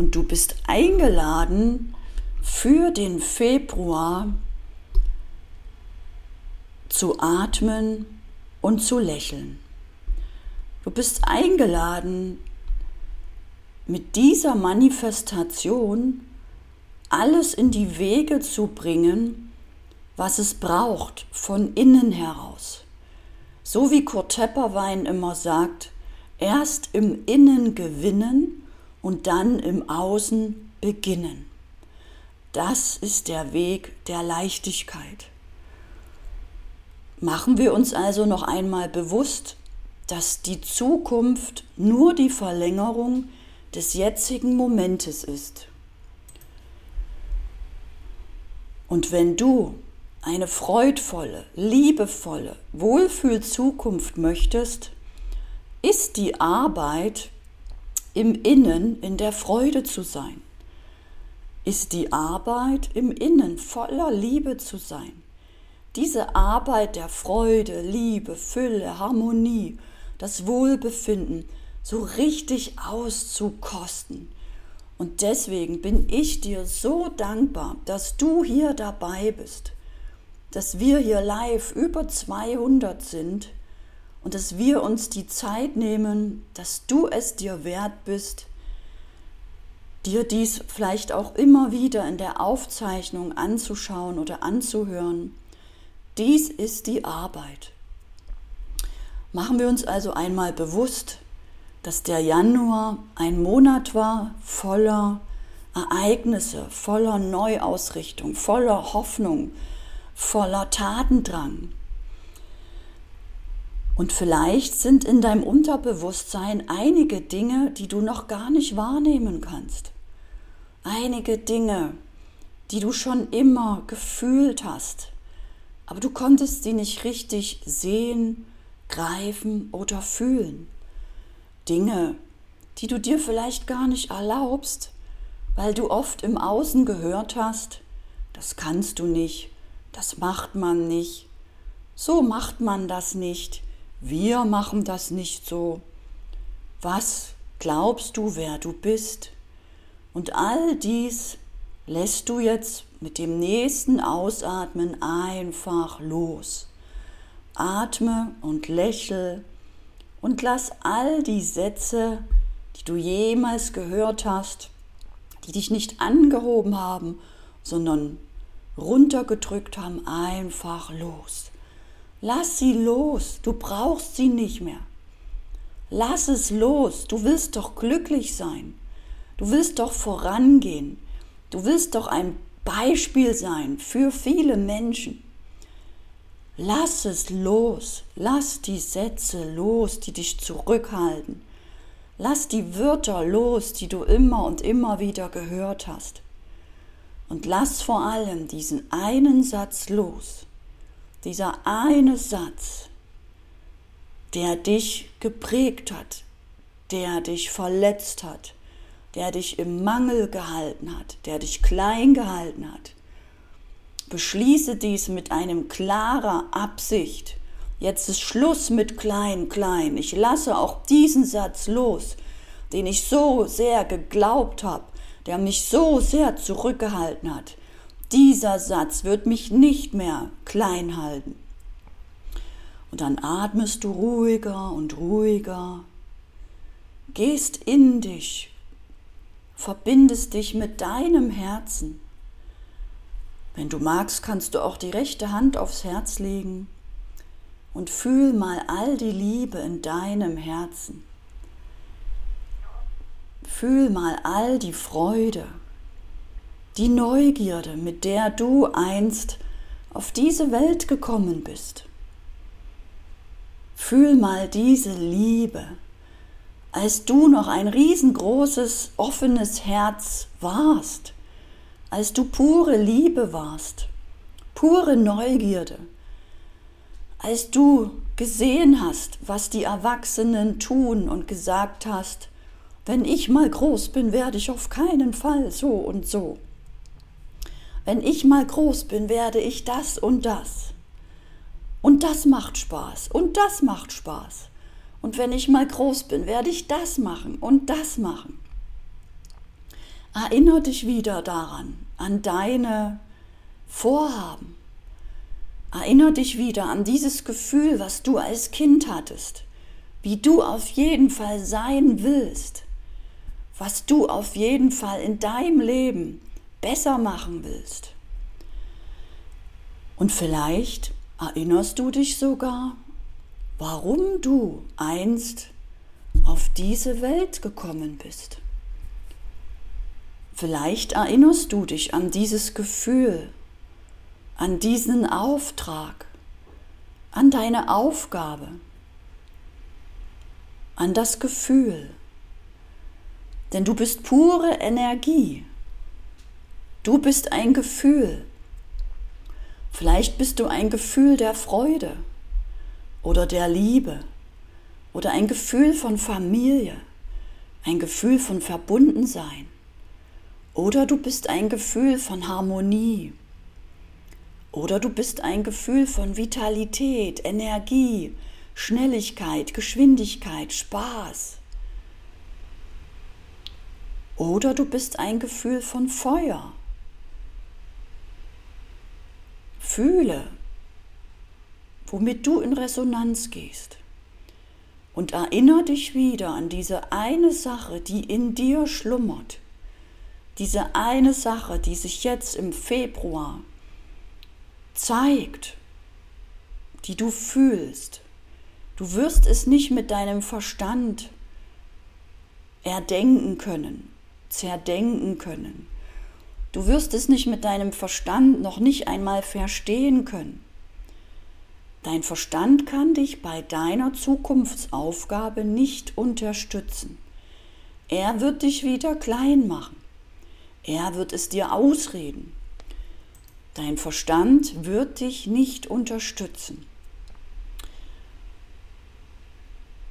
und du bist eingeladen für den Februar zu atmen und zu lächeln. Du bist eingeladen, mit dieser Manifestation alles in die Wege zu bringen, was es braucht von innen heraus. So wie Kurt Tepperwein immer sagt, erst im Innen gewinnen und dann im Außen beginnen. Das ist der Weg der Leichtigkeit. Machen wir uns also noch einmal bewusst, dass die Zukunft nur die Verlängerung des jetzigen Momentes ist. Und wenn du eine freudvolle, liebevolle, Wohlfühl-Zukunft möchtest, ist die Arbeit im Innen in der Freude zu sein. Ist die Arbeit im Innen voller Liebe zu sein diese Arbeit der Freude, Liebe, Fülle, Harmonie, das Wohlbefinden so richtig auszukosten. Und deswegen bin ich dir so dankbar, dass du hier dabei bist, dass wir hier live über 200 sind und dass wir uns die Zeit nehmen, dass du es dir wert bist, dir dies vielleicht auch immer wieder in der Aufzeichnung anzuschauen oder anzuhören dies ist die Arbeit. Machen wir uns also einmal bewusst, dass der Januar ein Monat war voller Ereignisse, voller Neuausrichtung, voller Hoffnung, voller Tatendrang. Und vielleicht sind in deinem Unterbewusstsein einige Dinge, die du noch gar nicht wahrnehmen kannst. Einige Dinge, die du schon immer gefühlt hast, aber du konntest sie nicht richtig sehen, greifen oder fühlen. Dinge, die du dir vielleicht gar nicht erlaubst, weil du oft im Außen gehört hast, das kannst du nicht, das macht man nicht, so macht man das nicht, wir machen das nicht so. Was glaubst du, wer du bist? Und all dies lässt du jetzt mit dem nächsten Ausatmen einfach los. Atme und lächel und lass all die Sätze, die du jemals gehört hast, die dich nicht angehoben haben, sondern runtergedrückt haben, einfach los. Lass sie los, du brauchst sie nicht mehr. Lass es los, du willst doch glücklich sein. Du willst doch vorangehen. Du willst doch ein Beispiel sein für viele Menschen. Lass es los, lass die Sätze los, die dich zurückhalten. Lass die Wörter los, die du immer und immer wieder gehört hast. Und lass vor allem diesen einen Satz los. Dieser eine Satz, der dich geprägt hat, der dich verletzt hat, der dich im Mangel gehalten hat, der dich klein gehalten hat. Beschließe dies mit einem klarer Absicht. Jetzt ist Schluss mit klein, klein. Ich lasse auch diesen Satz los, den ich so sehr geglaubt habe, der mich so sehr zurückgehalten hat. Dieser Satz wird mich nicht mehr klein halten. Und dann atmest du ruhiger und ruhiger, gehst in dich, verbindest dich mit deinem Herzen. Wenn du magst, kannst du auch die rechte Hand aufs Herz legen und fühl mal all die Liebe in deinem Herzen. Fühl mal all die Freude, die Neugierde, mit der du einst auf diese Welt gekommen bist. Fühl mal diese Liebe, als du noch ein riesengroßes, offenes Herz warst, als du pure Liebe warst, pure Neugierde, als du gesehen hast, was die Erwachsenen tun und gesagt hast, wenn ich mal groß bin, werde ich auf keinen Fall so und so. Wenn ich mal groß bin, werde ich das und das. Und das macht Spaß und das macht Spaß. Und wenn ich mal groß bin, werde ich das machen und das machen. Erinnere dich wieder daran, an deine Vorhaben. Erinnere dich wieder an dieses Gefühl, was du als Kind hattest, wie du auf jeden Fall sein willst, was du auf jeden Fall in deinem Leben besser machen willst. Und vielleicht erinnerst du dich sogar, warum du einst auf diese Welt gekommen bist. Vielleicht erinnerst du dich an dieses Gefühl, an diesen Auftrag, an deine Aufgabe, an das Gefühl. Denn du bist pure Energie. Du bist ein Gefühl. Vielleicht bist du ein Gefühl der Freude oder der Liebe oder ein Gefühl von Familie, ein Gefühl von Verbundensein. Oder du bist ein Gefühl von Harmonie. Oder du bist ein Gefühl von Vitalität, Energie, Schnelligkeit, Geschwindigkeit, Spaß. Oder du bist ein Gefühl von Feuer. Fühle, womit du in Resonanz gehst. Und erinnere dich wieder an diese eine Sache, die in dir schlummert diese eine Sache, die sich jetzt im Februar zeigt, die du fühlst, du wirst es nicht mit deinem Verstand erdenken können, zerdenken können. Du wirst es nicht mit deinem Verstand noch nicht einmal verstehen können. Dein Verstand kann dich bei deiner Zukunftsaufgabe nicht unterstützen. Er wird dich wieder klein machen. Er wird es dir ausreden. Dein Verstand wird dich nicht unterstützen.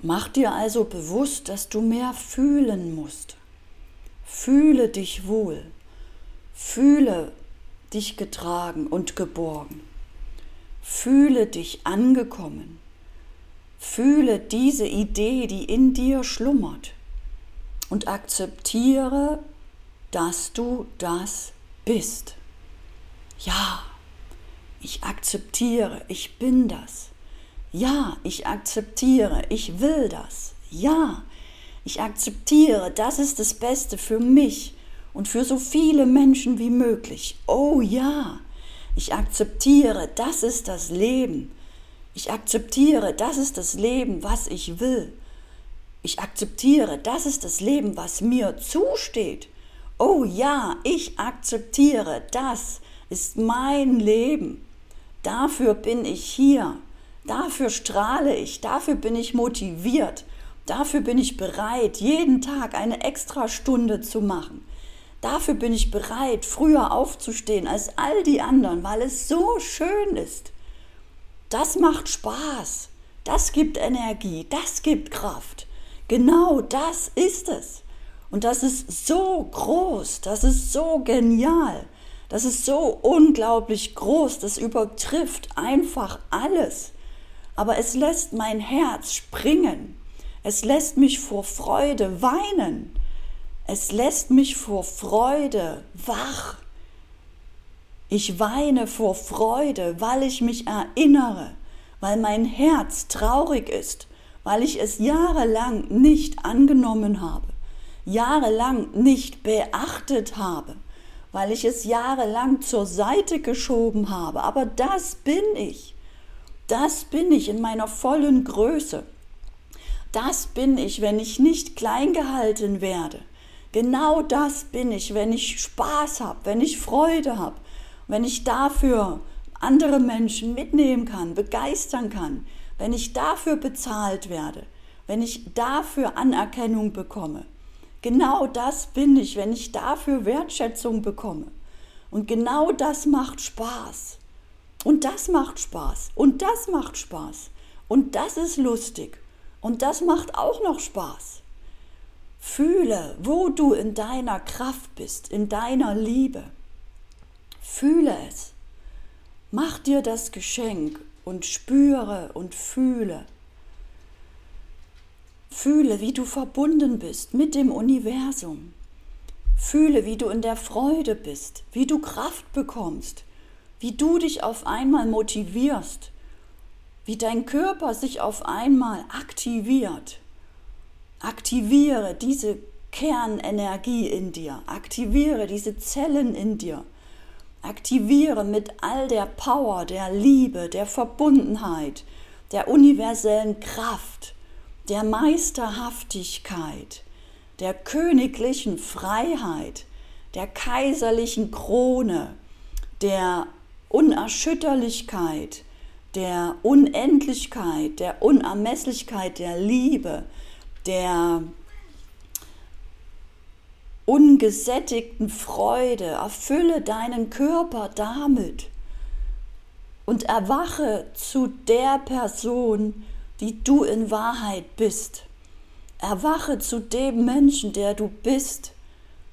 Mach dir also bewusst, dass du mehr fühlen musst. Fühle dich wohl. Fühle dich getragen und geborgen. Fühle dich angekommen. Fühle diese Idee, die in dir schlummert. Und akzeptiere dass du das bist. Ja, ich akzeptiere, ich bin das. Ja, ich akzeptiere, ich will das. Ja, ich akzeptiere, das ist das Beste für mich und für so viele Menschen wie möglich. Oh ja, ich akzeptiere, das ist das Leben. Ich akzeptiere, das ist das Leben, was ich will. Ich akzeptiere, das ist das Leben, was mir zusteht oh ja, ich akzeptiere, das ist mein Leben. Dafür bin ich hier. Dafür strahle ich. Dafür bin ich motiviert. Dafür bin ich bereit, jeden Tag eine extra Stunde zu machen. Dafür bin ich bereit, früher aufzustehen als all die anderen, weil es so schön ist. Das macht Spaß. Das gibt Energie. Das gibt Kraft. Genau das ist es. Und das ist so groß, das ist so genial, das ist so unglaublich groß, das übertrifft einfach alles. Aber es lässt mein Herz springen, es lässt mich vor Freude weinen, es lässt mich vor Freude wach. Ich weine vor Freude, weil ich mich erinnere, weil mein Herz traurig ist, weil ich es jahrelang nicht angenommen habe jahrelang nicht beachtet habe, weil ich es jahrelang zur Seite geschoben habe. Aber das bin ich. Das bin ich in meiner vollen Größe. Das bin ich, wenn ich nicht klein gehalten werde. Genau das bin ich, wenn ich Spaß habe, wenn ich Freude habe, wenn ich dafür andere Menschen mitnehmen kann, begeistern kann, wenn ich dafür bezahlt werde, wenn ich dafür Anerkennung bekomme. Genau das bin ich, wenn ich dafür Wertschätzung bekomme. Und genau das macht Spaß. Und das macht Spaß. Und das macht Spaß. Und das ist lustig. Und das macht auch noch Spaß. Fühle, wo du in deiner Kraft bist, in deiner Liebe. Fühle es. Mach dir das Geschenk und spüre und fühle. Fühle, wie du verbunden bist mit dem Universum. Fühle, wie du in der Freude bist, wie du Kraft bekommst, wie du dich auf einmal motivierst, wie dein Körper sich auf einmal aktiviert. Aktiviere diese Kernenergie in dir, aktiviere diese Zellen in dir, aktiviere mit all der Power, der Liebe, der Verbundenheit, der universellen Kraft, der Meisterhaftigkeit, der königlichen Freiheit, der kaiserlichen Krone, der Unerschütterlichkeit, der Unendlichkeit, der Unermesslichkeit der Liebe, der ungesättigten Freude. Erfülle deinen Körper damit und erwache zu der Person, die du in Wahrheit bist. Erwache zu dem Menschen, der du bist,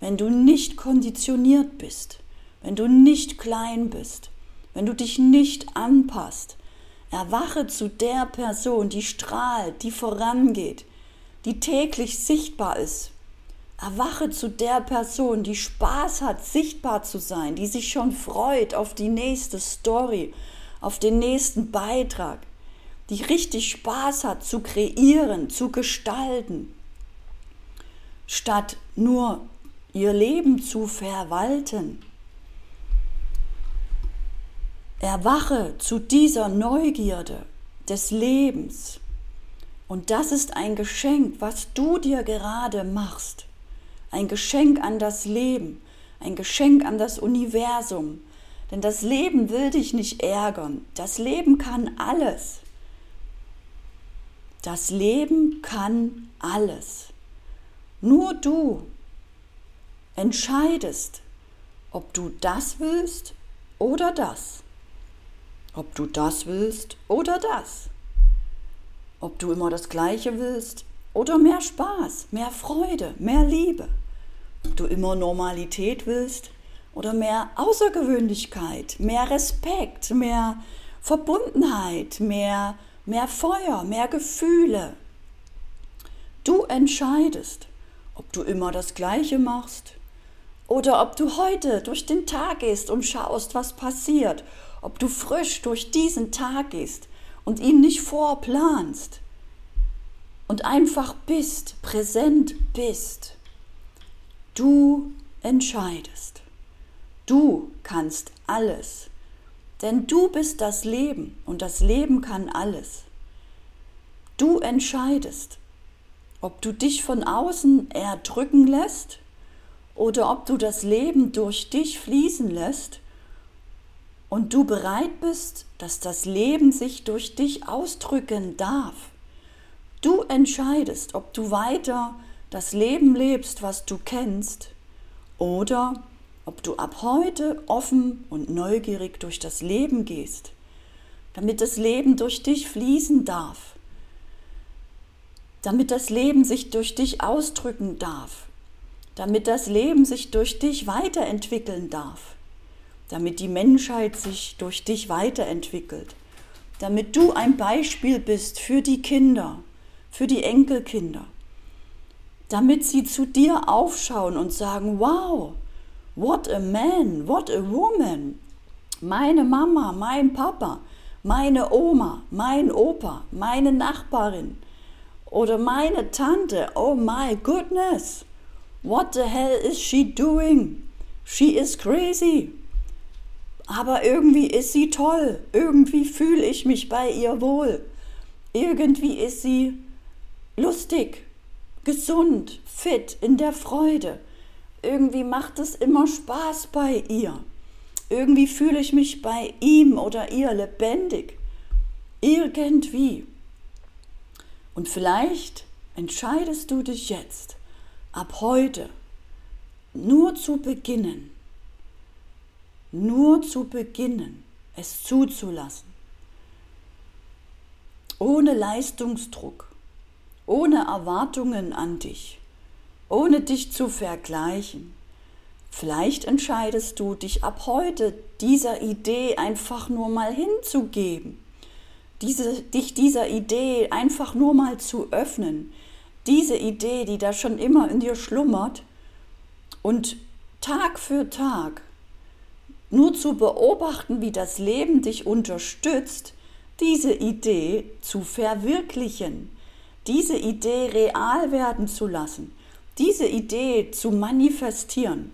wenn du nicht konditioniert bist, wenn du nicht klein bist, wenn du dich nicht anpasst. Erwache zu der Person, die strahlt, die vorangeht, die täglich sichtbar ist. Erwache zu der Person, die Spaß hat, sichtbar zu sein, die sich schon freut auf die nächste Story, auf den nächsten Beitrag die richtig Spaß hat zu kreieren, zu gestalten, statt nur ihr Leben zu verwalten. Erwache zu dieser Neugierde des Lebens. Und das ist ein Geschenk, was du dir gerade machst. Ein Geschenk an das Leben, ein Geschenk an das Universum. Denn das Leben will dich nicht ärgern. Das Leben kann alles. Das Leben kann alles. Nur du entscheidest, ob du das willst oder das. Ob du das willst oder das. Ob du immer das Gleiche willst oder mehr Spaß, mehr Freude, mehr Liebe. Ob du immer Normalität willst oder mehr Außergewöhnlichkeit, mehr Respekt, mehr Verbundenheit, mehr mehr Feuer, mehr Gefühle. Du entscheidest, ob du immer das Gleiche machst oder ob du heute durch den Tag gehst und schaust, was passiert, ob du frisch durch diesen Tag gehst und ihn nicht vorplanst und einfach bist, präsent bist. Du entscheidest. Du kannst alles. Denn du bist das Leben und das Leben kann alles. Du entscheidest, ob du dich von außen erdrücken lässt oder ob du das Leben durch dich fließen lässt und du bereit bist, dass das Leben sich durch dich ausdrücken darf. Du entscheidest, ob du weiter das Leben lebst, was du kennst, oder ob du ab heute offen und neugierig durch das Leben gehst, damit das Leben durch dich fließen darf, damit das Leben sich durch dich ausdrücken darf, damit das Leben sich durch dich weiterentwickeln darf, damit die Menschheit sich durch dich weiterentwickelt, damit du ein Beispiel bist für die Kinder, für die Enkelkinder, damit sie zu dir aufschauen und sagen, wow, What a man, what a woman. Meine Mama, mein Papa, meine Oma, mein Opa, meine Nachbarin oder meine Tante. Oh my goodness. What the hell is she doing? She is crazy. Aber irgendwie ist sie toll. Irgendwie fühle ich mich bei ihr wohl. Irgendwie ist sie lustig, gesund, fit, in der Freude irgendwie macht es immer Spaß bei ihr. Irgendwie fühle ich mich bei ihm oder ihr lebendig. Irgendwie. Und vielleicht entscheidest du dich jetzt, ab heute, nur zu beginnen, nur zu beginnen, es zuzulassen. Ohne Leistungsdruck, ohne Erwartungen an dich ohne dich zu vergleichen. Vielleicht entscheidest du dich ab heute dieser Idee einfach nur mal hinzugeben, diese, dich dieser Idee einfach nur mal zu öffnen, diese Idee, die da schon immer in dir schlummert, und Tag für Tag nur zu beobachten, wie das Leben dich unterstützt, diese Idee zu verwirklichen, diese Idee real werden zu lassen, diese Idee zu manifestieren.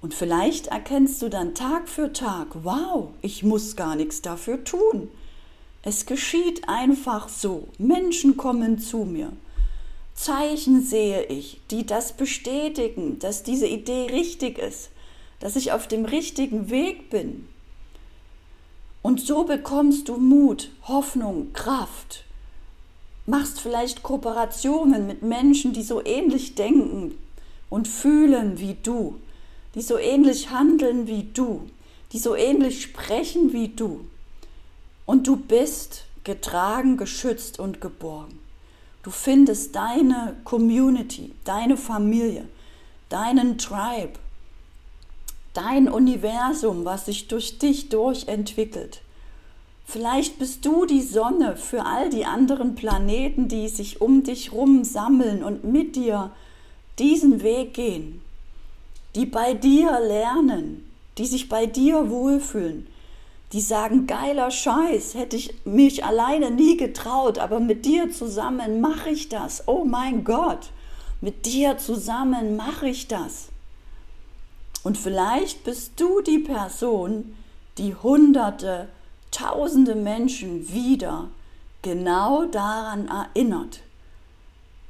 Und vielleicht erkennst du dann Tag für Tag, wow, ich muss gar nichts dafür tun. Es geschieht einfach so. Menschen kommen zu mir. Zeichen sehe ich, die das bestätigen, dass diese Idee richtig ist, dass ich auf dem richtigen Weg bin. Und so bekommst du Mut, Hoffnung, Kraft. Machst vielleicht Kooperationen mit Menschen, die so ähnlich denken und fühlen wie du, die so ähnlich handeln wie du, die so ähnlich sprechen wie du. Und du bist getragen, geschützt und geborgen. Du findest deine Community, deine Familie, deinen Tribe, dein Universum, was sich durch dich durchentwickelt. Vielleicht bist du die Sonne für all die anderen Planeten, die sich um dich rum sammeln und mit dir diesen Weg gehen, die bei dir lernen, die sich bei dir wohlfühlen, die sagen, geiler Scheiß, hätte ich mich alleine nie getraut, aber mit dir zusammen mache ich das. Oh mein Gott, mit dir zusammen mache ich das. Und vielleicht bist du die Person, die hunderte, tausende Menschen wieder genau daran erinnert,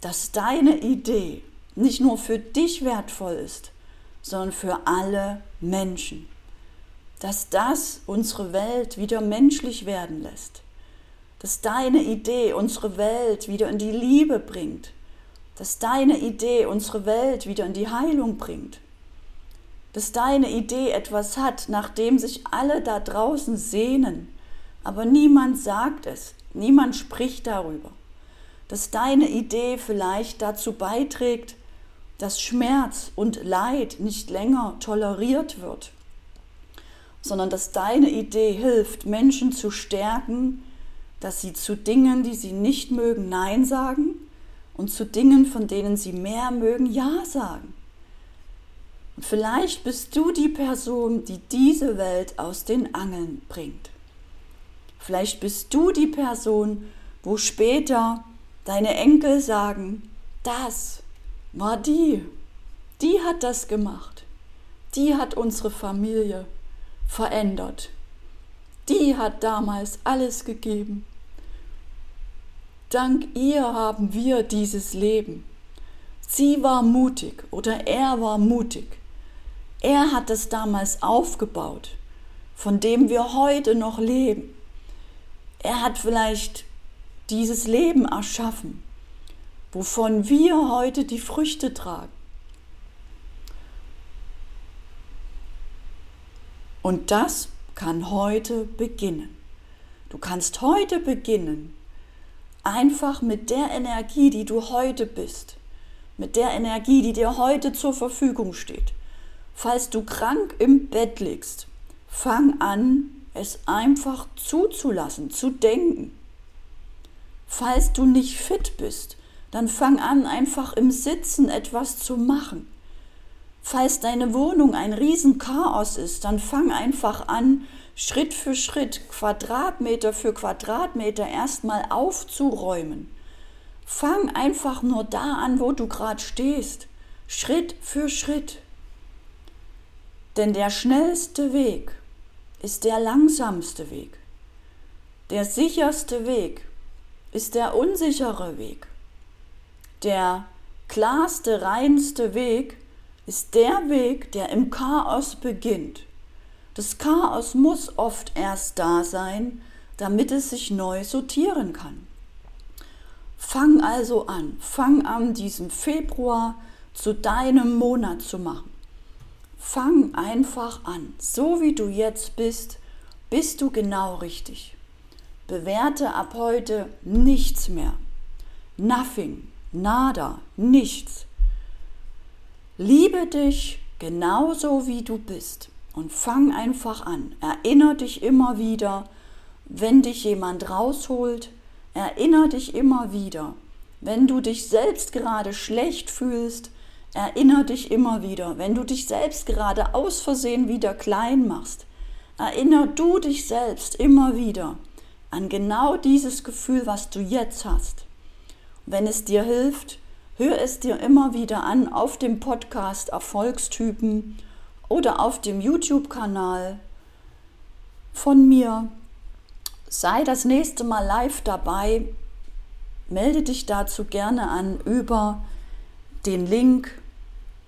dass deine Idee nicht nur für dich wertvoll ist, sondern für alle Menschen. Dass das unsere Welt wieder menschlich werden lässt. Dass deine Idee unsere Welt wieder in die Liebe bringt. Dass deine Idee unsere Welt wieder in die Heilung bringt dass deine Idee etwas hat, nach dem sich alle da draußen sehnen, aber niemand sagt es, niemand spricht darüber. Dass deine Idee vielleicht dazu beiträgt, dass Schmerz und Leid nicht länger toleriert wird, sondern dass deine Idee hilft, Menschen zu stärken, dass sie zu Dingen, die sie nicht mögen, Nein sagen und zu Dingen, von denen sie mehr mögen, Ja sagen. Vielleicht bist du die Person, die diese Welt aus den Angeln bringt. Vielleicht bist du die Person, wo später deine Enkel sagen, das war die, die hat das gemacht, die hat unsere Familie verändert, die hat damals alles gegeben. Dank ihr haben wir dieses Leben. Sie war mutig oder er war mutig. Er hat es damals aufgebaut, von dem wir heute noch leben. Er hat vielleicht dieses Leben erschaffen, wovon wir heute die Früchte tragen. Und das kann heute beginnen. Du kannst heute beginnen, einfach mit der Energie, die du heute bist, mit der Energie, die dir heute zur Verfügung steht, Falls du krank im Bett liegst, fang an, es einfach zuzulassen, zu denken. Falls du nicht fit bist, dann fang an, einfach im Sitzen etwas zu machen. Falls deine Wohnung ein Riesenchaos ist, dann fang einfach an, Schritt für Schritt, Quadratmeter für Quadratmeter erstmal aufzuräumen. Fang einfach nur da an, wo du gerade stehst, Schritt für Schritt. Denn der schnellste Weg ist der langsamste Weg. Der sicherste Weg ist der unsichere Weg. Der klarste, reinste Weg ist der Weg, der im Chaos beginnt. Das Chaos muss oft erst da sein, damit es sich neu sortieren kann. Fang also an, fang an, diesen Februar zu deinem Monat zu machen. Fang einfach an. So wie du jetzt bist, bist du genau richtig. Bewerte ab heute nichts mehr. Nothing, nada, nichts. Liebe dich genauso wie du bist und fang einfach an. Erinner dich immer wieder, wenn dich jemand rausholt. Erinner dich immer wieder, wenn du dich selbst gerade schlecht fühlst. Erinner dich immer wieder, wenn du dich selbst gerade aus Versehen wieder klein machst, erinner du dich selbst immer wieder an genau dieses Gefühl, was du jetzt hast. Wenn es dir hilft, hör es dir immer wieder an auf dem Podcast Erfolgstypen oder auf dem YouTube-Kanal von mir. Sei das nächste Mal live dabei. Melde dich dazu gerne an über den Link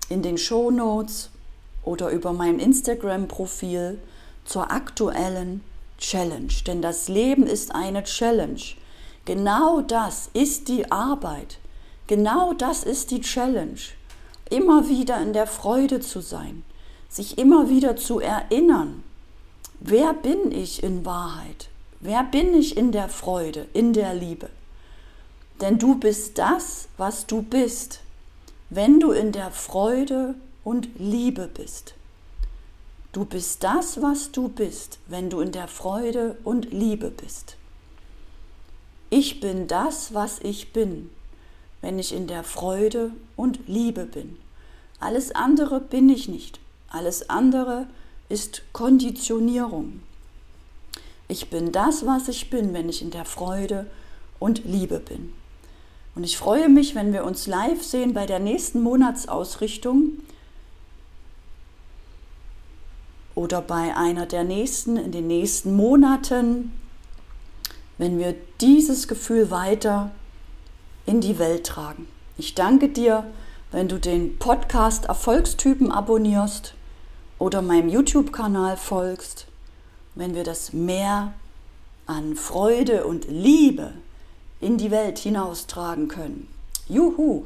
in den Show Notes oder über mein Instagram-Profil zur aktuellen Challenge. Denn das Leben ist eine Challenge. Genau das ist die Arbeit. Genau das ist die Challenge. Immer wieder in der Freude zu sein, sich immer wieder zu erinnern, wer bin ich in Wahrheit? Wer bin ich in der Freude, in der Liebe? Denn du bist das, was du bist, wenn du in der Freude und Liebe bist. Du bist das, was du bist, wenn du in der Freude und Liebe bist. Ich bin das, was ich bin, wenn ich in der Freude und Liebe bin. Alles andere bin ich nicht. Alles andere ist Konditionierung. Ich bin das, was ich bin, wenn ich in der Freude und Liebe bin. Und ich freue mich, wenn wir uns live sehen bei der nächsten Monatsausrichtung oder bei einer der nächsten in den nächsten Monaten, wenn wir dieses Gefühl weiter in die Welt tragen. Ich danke dir, wenn du den Podcast Erfolgstypen abonnierst oder meinem YouTube-Kanal folgst wenn wir das Meer an Freude und Liebe in die Welt hinaustragen können. Juhu!